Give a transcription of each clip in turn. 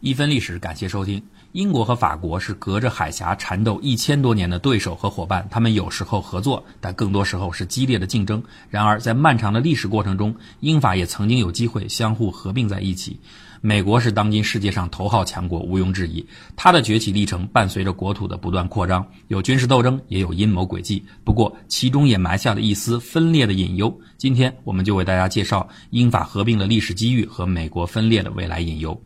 一分历史，感谢收听。英国和法国是隔着海峡缠斗一千多年的对手和伙伴，他们有时候合作，但更多时候是激烈的竞争。然而，在漫长的历史过程中，英法也曾经有机会相互合并在一起。美国是当今世界上头号强国，毋庸置疑。它的崛起历程伴随着国土的不断扩张，有军事斗争，也有阴谋诡计。不过，其中也埋下了一丝分裂的隐忧。今天，我们就为大家介绍英法合并的历史机遇和美国分裂的未来隐忧。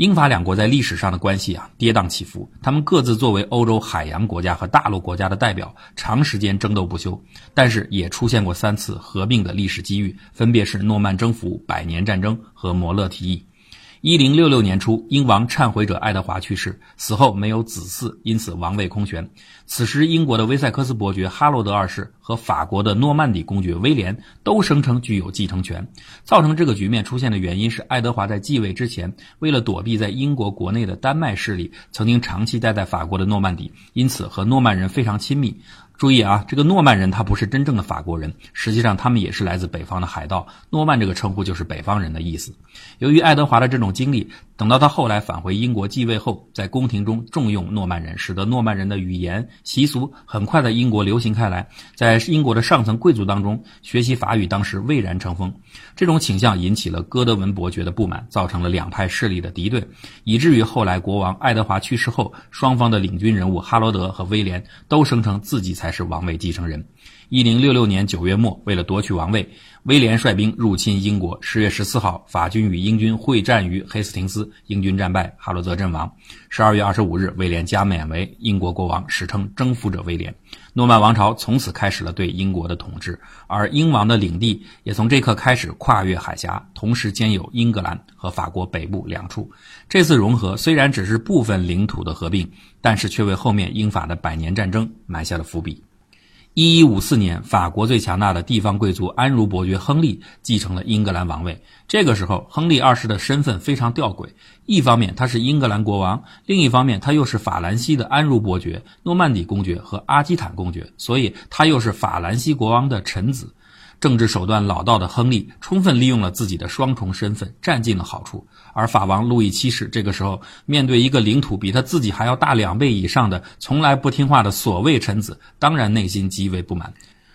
英法两国在历史上的关系啊，跌宕起伏。他们各自作为欧洲海洋国家和大陆国家的代表，长时间争斗不休。但是也出现过三次合并的历史机遇，分别是诺曼征服、百年战争和摩勒提议。一零六六年初，英王忏悔者爱德华去世，死后没有子嗣，因此王位空悬。此时，英国的威塞克斯伯爵哈罗德二世和法国的诺曼底公爵威廉都声称具有继承权。造成这个局面出现的原因是，爱德华在继位之前，为了躲避在英国国内的丹麦势力，曾经长期待在法国的诺曼底，因此和诺曼人非常亲密。注意啊，这个诺曼人他不是真正的法国人，实际上他们也是来自北方的海盗。诺曼这个称呼就是北方人的意思。由于爱德华的这种经历，等到他后来返回英国继位后，在宫廷中重用诺曼人，使得诺曼人的语言习俗很快在英国流行开来，在英国的上层贵族当中学习法语，当时蔚然成风。这种倾向引起了哥德文伯爵的不满，造成了两派势力的敌对，以至于后来国王爱德华去世后，双方的领军人物哈罗德和威廉都声称自己才。是王位继承人。一零六六年九月末，为了夺取王位，威廉率兵入侵英国。十月十四号，法军与英军会战于黑斯廷斯，英军战败，哈罗泽阵亡。十二月二十五日，威廉加冕为英国国王，史称征服者威廉。诺曼王朝从此开始了对英国的统治，而英王的领地也从这刻开始跨越海峡，同时兼有英格兰和法国北部两处。这次融合虽然只是部分领土的合并，但是却为后面英法的百年战争埋下了伏笔。一一五四年，法国最强大的地方贵族安茹伯爵亨利继承了英格兰王位。这个时候，亨利二世的身份非常吊诡：一方面他是英格兰国王，另一方面他又是法兰西的安茹伯爵、诺曼底公爵和阿基坦公爵，所以他又是法兰西国王的臣子。政治手段老道的亨利充分利用了自己的双重身份，占尽了好处。而法王路易七世这个时候面对一个领土比他自己还要大两倍以上的从来不听话的所谓臣子，当然内心极为不满。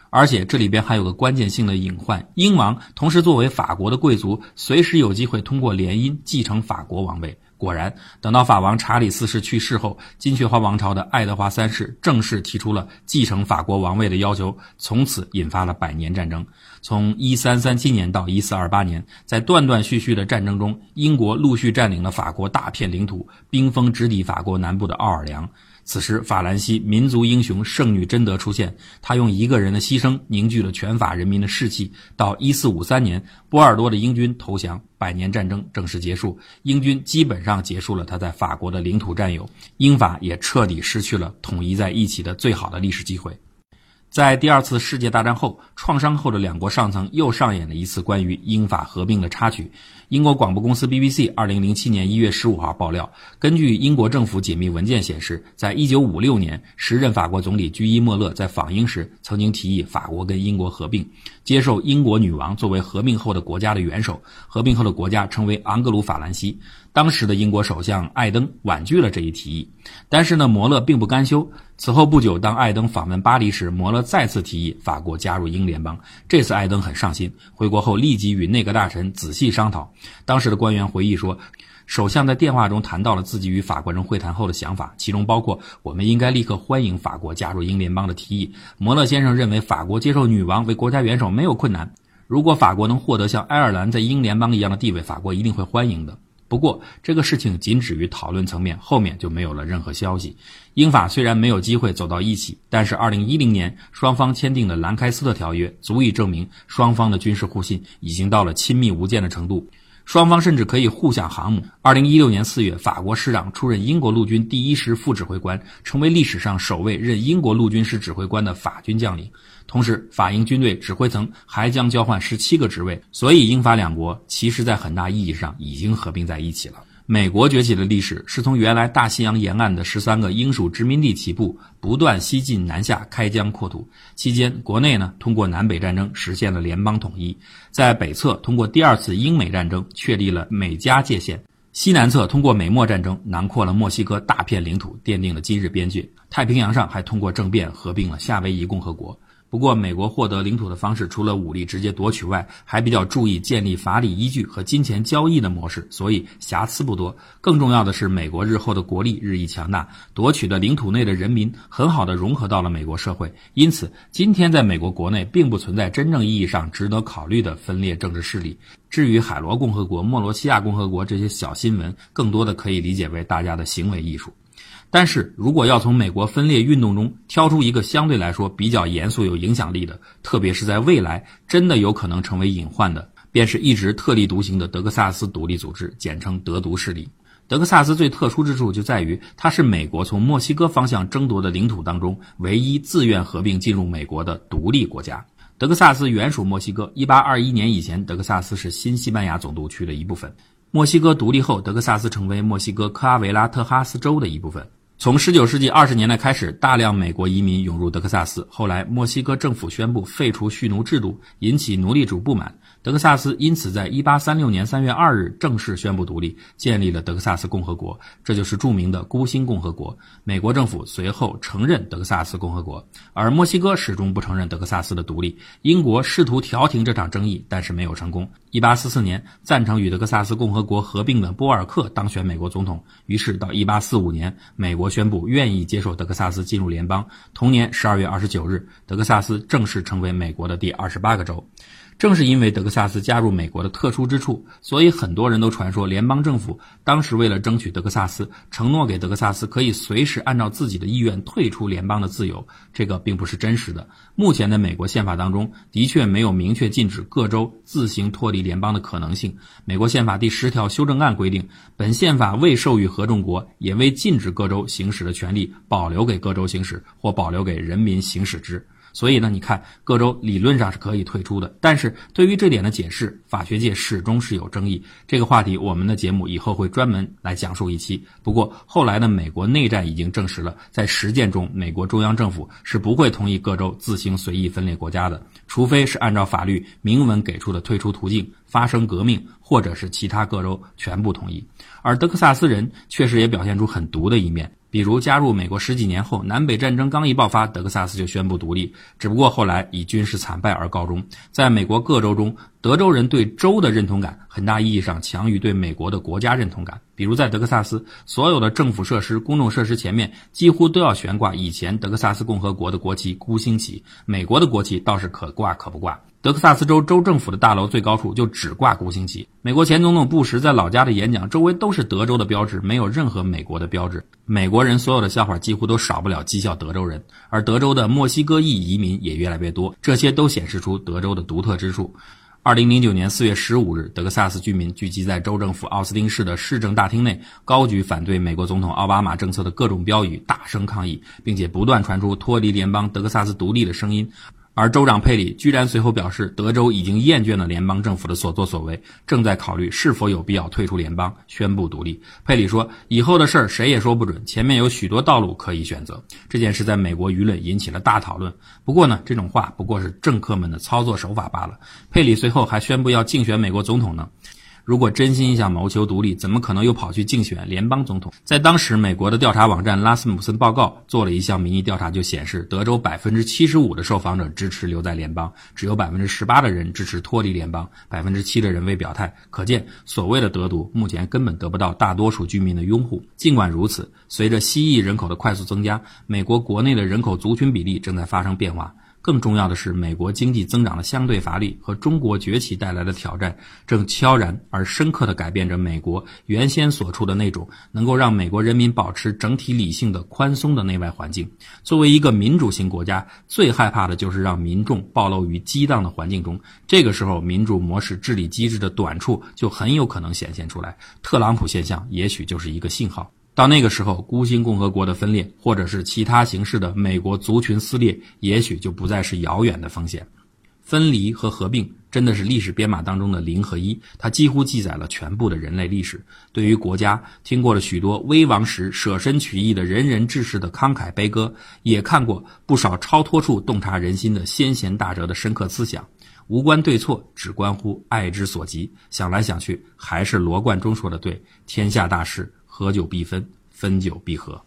而且这里边还有个关键性的隐患：英王同时作为法国的贵族，随时有机会通过联姻继承法国王位。果然，等到法王查理四世去世后，金雀花王朝的爱德华三世正式提出了继承法国王位的要求，从此引发了百年战争。从一三三七年到一四二八年，在断断续续的战争中，英国陆续占领了法国大片领土，兵锋直抵法国南部的奥尔良。此时，法兰西民族英雄圣女贞德出现，她用一个人的牺牲凝聚了全法人民的士气。到一四五三年，波尔多的英军投降，百年战争正式结束，英军基本上结束了他在法国的领土占有，英法也彻底失去了统一在一起的最好的历史机会。在第二次世界大战后，创伤后的两国上层又上演了一次关于英法合并的插曲。英国广播公司 BBC 二零零七年一月十五号爆料，根据英国政府解密文件显示，在一九五六年，时任法国总理居伊莫勒在访英时，曾经提议法国跟英国合并，接受英国女王作为合并后的国家的元首。合并后的国家称为昂格鲁法兰西。当时的英国首相艾登婉拒了这一提议，但是呢，摩勒并不甘休。此后不久，当艾登访问巴黎时，摩勒再次提议法国加入英联邦。这次艾登很上心，回国后立即与内阁大臣仔细商讨。当时的官员回忆说，首相在电话中谈到了自己与法国人会谈后的想法，其中包括我们应该立刻欢迎法国加入英联邦的提议。摩勒先生认为，法国接受女王为国家元首没有困难。如果法国能获得像爱尔兰在英联邦一样的地位，法国一定会欢迎的。不过，这个事情仅止于讨论层面，后面就没有了任何消息。英法虽然没有机会走到一起，但是2010年双方签订的兰开斯特条约足以证明双方的军事互信已经到了亲密无间的程度。双方甚至可以互享航母。二零一六年四月，法国师长出任英国陆军第一师副指挥官，成为历史上首位任英国陆军师指挥官的法军将领。同时，法英军队指挥层还将交换十七个职位。所以，英法两国其实在很大意义上已经合并在一起了。美国崛起的历史是从原来大西洋沿岸的十三个英属殖民地起步，不断西进南下，开疆扩土。期间，国内呢通过南北战争实现了联邦统一，在北侧通过第二次英美战争确立了美加界限。西南侧通过美墨战争囊括了墨西哥大片领土，奠定了今日边界。太平洋上还通过政变合并了夏威夷共和国。不过，美国获得领土的方式除了武力直接夺取外，还比较注意建立法理依据和金钱交易的模式，所以瑕疵不多。更重要的是，美国日后的国力日益强大，夺取的领土内的人民很好的融合到了美国社会，因此今天在美国国内并不存在真正意义上值得考虑的分裂政治势力。至于海螺共和国、莫罗西亚共和国这些小新闻，更多的可以理解为大家的行为艺术。但是如果要从美国分裂运动中挑出一个相对来说比较严肃、有影响力的，特别是在未来真的有可能成为隐患的，便是一直特立独行的德克萨斯独立组织，简称德独势力。德克萨斯最特殊之处就在于，它是美国从墨西哥方向争夺的领土当中唯一自愿合并进入美国的独立国家。德克萨斯原属墨西哥，1821年以前，德克萨斯是新西班牙总督区的一部分。墨西哥独立后，德克萨斯成为墨西哥科阿维拉特哈斯州的一部分。从十九世纪二十年代开始，大量美国移民涌入德克萨斯。后来，墨西哥政府宣布废除蓄奴制度，引起奴隶主不满。德克萨斯因此在1836年3月2日正式宣布独立，建立了德克萨斯共和国，这就是著名的孤星共和国。美国政府随后承认德克萨斯共和国，而墨西哥始终不承认德克萨斯的独立。英国试图调停这场争议，但是没有成功。1844年，赞成与德克萨斯共和国合并的波尔克当选美国总统，于是到1845年，美国。宣布愿意接受德克萨斯进入联邦。同年十二月二十九日，德克萨斯正式成为美国的第二十八个州。正是因为德克萨斯加入美国的特殊之处，所以很多人都传说联邦政府当时为了争取德克萨斯，承诺给德克萨斯可以随时按照自己的意愿退出联邦的自由。这个并不是真实的。目前的美国宪法当中的确没有明确禁止各州自行脱离联邦的可能性。美国宪法第十条修正案规定，本宪法未授予合众国，也未禁止各州行使的权利保留给各州行使，或保留给人民行使之。所以呢，你看各州理论上是可以退出的，但是对于这点的解释，法学界始终是有争议。这个话题，我们的节目以后会专门来讲述一期。不过后来的美国内战已经证实了，在实践中，美国中央政府是不会同意各州自行随意分裂国家的，除非是按照法律明文给出的退出途径发生革命，或者是其他各州全部同意。而德克萨斯人确实也表现出很毒的一面。比如加入美国十几年后，南北战争刚一爆发，德克萨斯就宣布独立，只不过后来以军事惨败而告终。在美国各州中，德州人对州的认同感很大意义上强于对美国的国家认同感。比如在德克萨斯，所有的政府设施、公众设施前面几乎都要悬挂以前德克萨斯共和国的国旗——孤星旗。美国的国旗倒是可挂可不挂。德克萨斯州州政府的大楼最高处就只挂国星旗。美国前总统布什在老家的演讲周围都是德州的标志，没有任何美国的标志。美国人所有的笑话几乎都少不了讥笑德州人，而德州的墨西哥裔移民也越来越多，这些都显示出德州的独特之处。二零零九年四月十五日，德克萨斯居民聚集在州政府奥斯汀市的市政大厅内，高举反对美国总统奥巴马政策的各种标语，大声抗议，并且不断传出脱离联邦、德克萨斯独立的声音。而州长佩里居然随后表示，德州已经厌倦了联邦政府的所作所为，正在考虑是否有必要退出联邦，宣布独立。佩里说：“以后的事儿谁也说不准，前面有许多道路可以选择。”这件事在美国舆论引起了大讨论。不过呢，这种话不过是政客们的操作手法罢了。佩里随后还宣布要竞选美国总统呢。如果真心想谋求独立，怎么可能又跑去竞选联邦总统？在当时，美国的调查网站拉斯姆森报告做了一项民意调查，就显示德州百分之七十五的受访者支持留在联邦，只有百分之十八的人支持脱离联邦，百分之七的人未表态。可见，所谓的德独目前根本得不到大多数居民的拥护。尽管如此，随着西裔人口的快速增加，美国国内的人口族群比例正在发生变化。更重要的是，美国经济增长的相对乏力和中国崛起带来的挑战，正悄然而深刻地改变着美国原先所处的那种能够让美国人民保持整体理性的宽松的内外环境。作为一个民主型国家，最害怕的就是让民众暴露于激荡的环境中。这个时候，民主模式治理机制的短处就很有可能显现出来。特朗普现象也许就是一个信号。到那个时候，孤星共和国的分裂，或者是其他形式的美国族群撕裂，也许就不再是遥远的风险。分离和合并真的是历史编码当中的零和一，它几乎记载了全部的人类历史。对于国家，听过了许多危亡时舍身取义的仁人志士的慷慨悲歌，也看过不少超脱处洞察人心的先贤大哲的深刻思想。无关对错，只关乎爱之所及。想来想去，还是罗贯中说的对：天下大事，合久必分，分久必合。